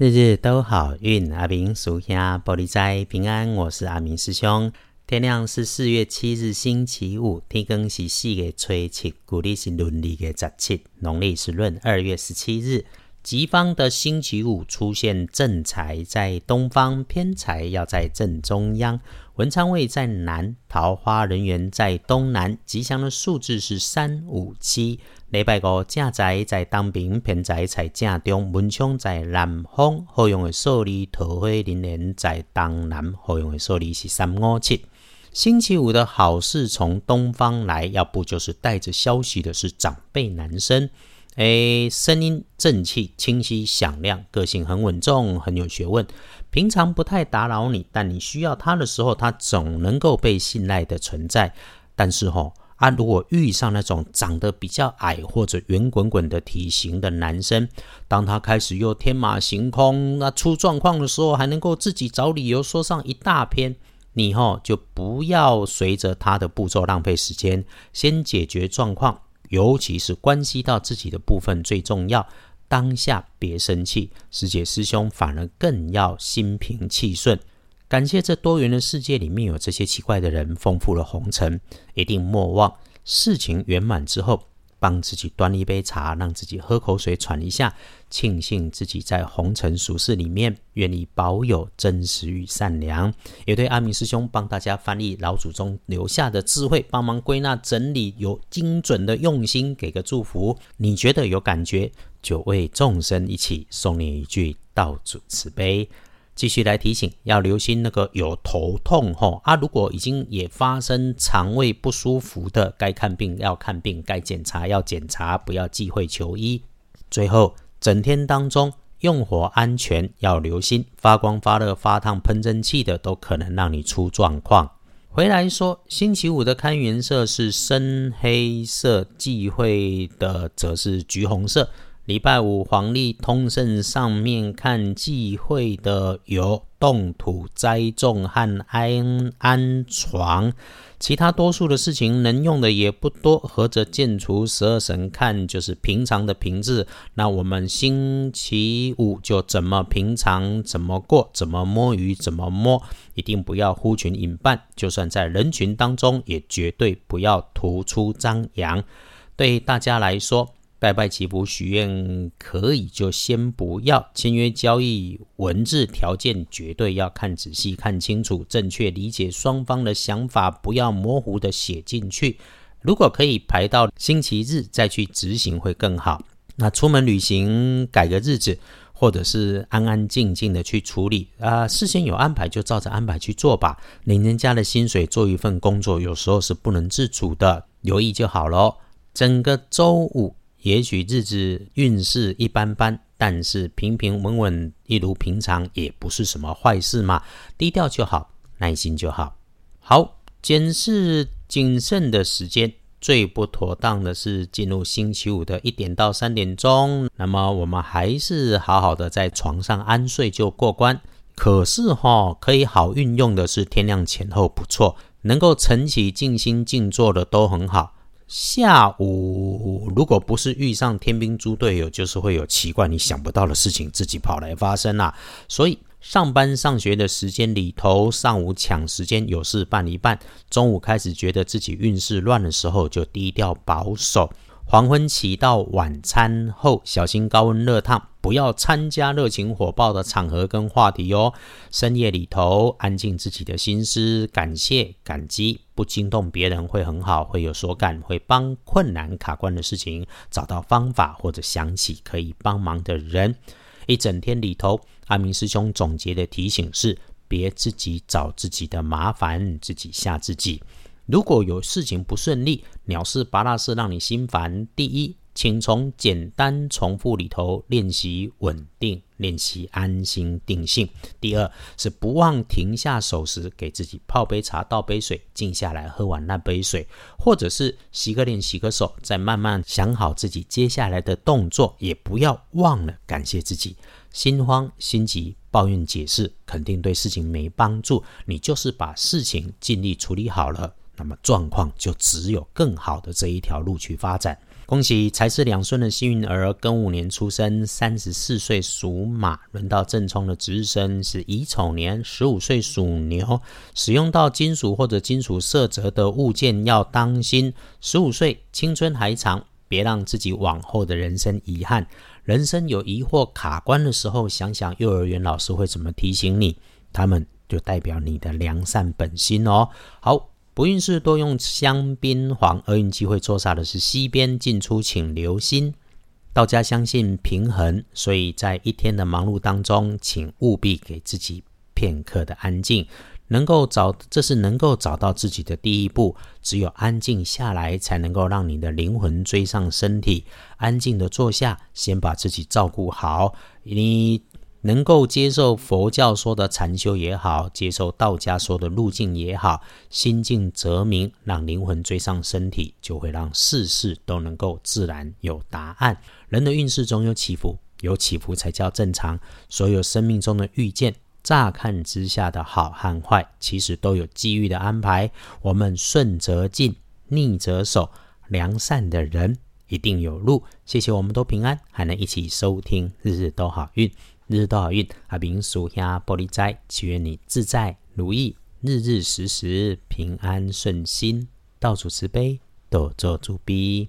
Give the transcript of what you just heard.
日日都好运，阿明属下玻璃斋平安。我是阿明师兄。天亮是四月七日星期五，天更是四月初七，古历是农历的十七，农历是闰二月十七日。吉方的星期五出现正财在东方，偏财要在正中央，文昌位在南，桃花人员在东南。吉祥的数字是三五七。礼拜五正财在当边，偏财在正中，文昌在南方。好用的数字桃花人员在东南，好用的数字是三五七。星期五的好事从东方来，要不就是带着消息的是长辈男生。诶，声音正气、清晰、响亮，个性很稳重，很有学问。平常不太打扰你，但你需要他的时候，他总能够被信赖的存在。但是吼，啊，如果遇上那种长得比较矮或者圆滚滚的体型的男生，当他开始又天马行空，那出状况的时候，还能够自己找理由说上一大篇，你吼就不要随着他的步骤浪费时间，先解决状况。尤其是关系到自己的部分最重要，当下别生气，师姐师兄反而更要心平气顺。感谢这多元的世界里面有这些奇怪的人，丰富了红尘，一定莫忘事情圆满之后。帮自己端一杯茶，让自己喝口水喘一下，庆幸自己在红尘俗世里面愿意保有真实与善良。也对阿明师兄帮大家翻译老祖宗留下的智慧，帮忙归纳整理，有精准的用心，给个祝福。你觉得有感觉，就为众生一起送你一句道主慈悲。继续来提醒，要留心那个有头痛吼啊！如果已经也发生肠胃不舒服的，该看病要看病，该检查要检查，不要忌讳求医。最后，整天当中用火安全要留心，发光发热、发烫、喷蒸汽的都可能让你出状况。回来说，星期五的看颜色是深黑色，忌讳的则是橘红色。礼拜五黄历通胜上面看忌讳的有动土栽种和安安床，其他多数的事情能用的也不多。合着建除十二神看就是平常的平字，那我们星期五就怎么平常怎么过，怎么摸鱼怎么摸，一定不要呼群引伴，就算在人群当中也绝对不要突出张扬。对大家来说。拜拜祈福许愿可以，就先不要签约交易文字条件，绝对要看仔细、看清楚，正确理解双方的想法，不要模糊的写进去。如果可以排到星期日再去执行会更好。那出门旅行改个日子，或者是安安静静的去处理啊，事先有安排就照着安排去做吧。领人家的薪水做一份工作，有时候是不能自主的，留意就好咯。整个周五。也许日子运势一般般，但是平平稳稳，一如平常，也不是什么坏事嘛。低调就好，耐心就好。好，检视谨慎的时间，最不妥当的是进入星期五的一点到三点钟。那么我们还是好好的在床上安睡就过关。可是哈，可以好运用的是天亮前后不错，能够晨起静心静坐的都很好。下午如果不是遇上天兵猪队友，就是会有奇怪你想不到的事情自己跑来发生啦。所以上班上学的时间里头，上午抢时间有事办一办，中午开始觉得自己运势乱的时候，就低调保守。黄昏起到晚餐后，小心高温热烫，不要参加热情火爆的场合跟话题哦。深夜里头，安静自己的心思，感谢感激，不惊动别人会很好，会有所感，会帮困难卡关的事情找到方法，或者想起可以帮忙的人。一整天里头，阿明师兄总结的提醒是：别自己找自己的麻烦，自己吓自己。如果有事情不顺利，鸟事、拔蜡事让你心烦。第一，请从简单重复里头练习稳定，练习安心定性。第二，是不忘停下手时，给自己泡杯茶、倒杯水，静下来喝完那杯水，或者是洗个脸、洗个手，再慢慢想好自己接下来的动作，也不要忘了感谢自己。心慌心急、抱怨解释，肯定对事情没帮助。你就是把事情尽力处理好了。那么状况就只有更好的这一条路去发展。恭喜财是两顺的幸运儿，庚午年出生，三十四岁属马，轮到正冲的值日生是乙丑年，十五岁属牛。使用到金属或者金属色泽的物件要当心。十五岁青春还长，别让自己往后的人生遗憾。人生有疑惑卡关的时候，想想幼儿园老师会怎么提醒你，他们就代表你的良善本心哦。好。不运势多用香槟黄，厄运机会坐煞的是西边进出，请留心。道家相信平衡，所以在一天的忙碌当中，请务必给自己片刻的安静，能够找这是能够找到自己的第一步。只有安静下来，才能够让你的灵魂追上身体。安静的坐下，先把自己照顾好。你。能够接受佛教说的禅修也好，接受道家说的路径也好，心静则明，让灵魂追上身体，就会让事事都能够自然有答案。人的运势总有起伏，有起伏才叫正常。所有生命中的遇见，乍看之下的好和坏，其实都有机遇的安排。我们顺则进，逆则守，良善的人一定有路。谢谢，我们都平安，还能一起收听，日日都好运。日日都好运，阿明属下玻璃斋，祈愿你自在如意，日日时时平安顺心，到处慈悲，多做主逼。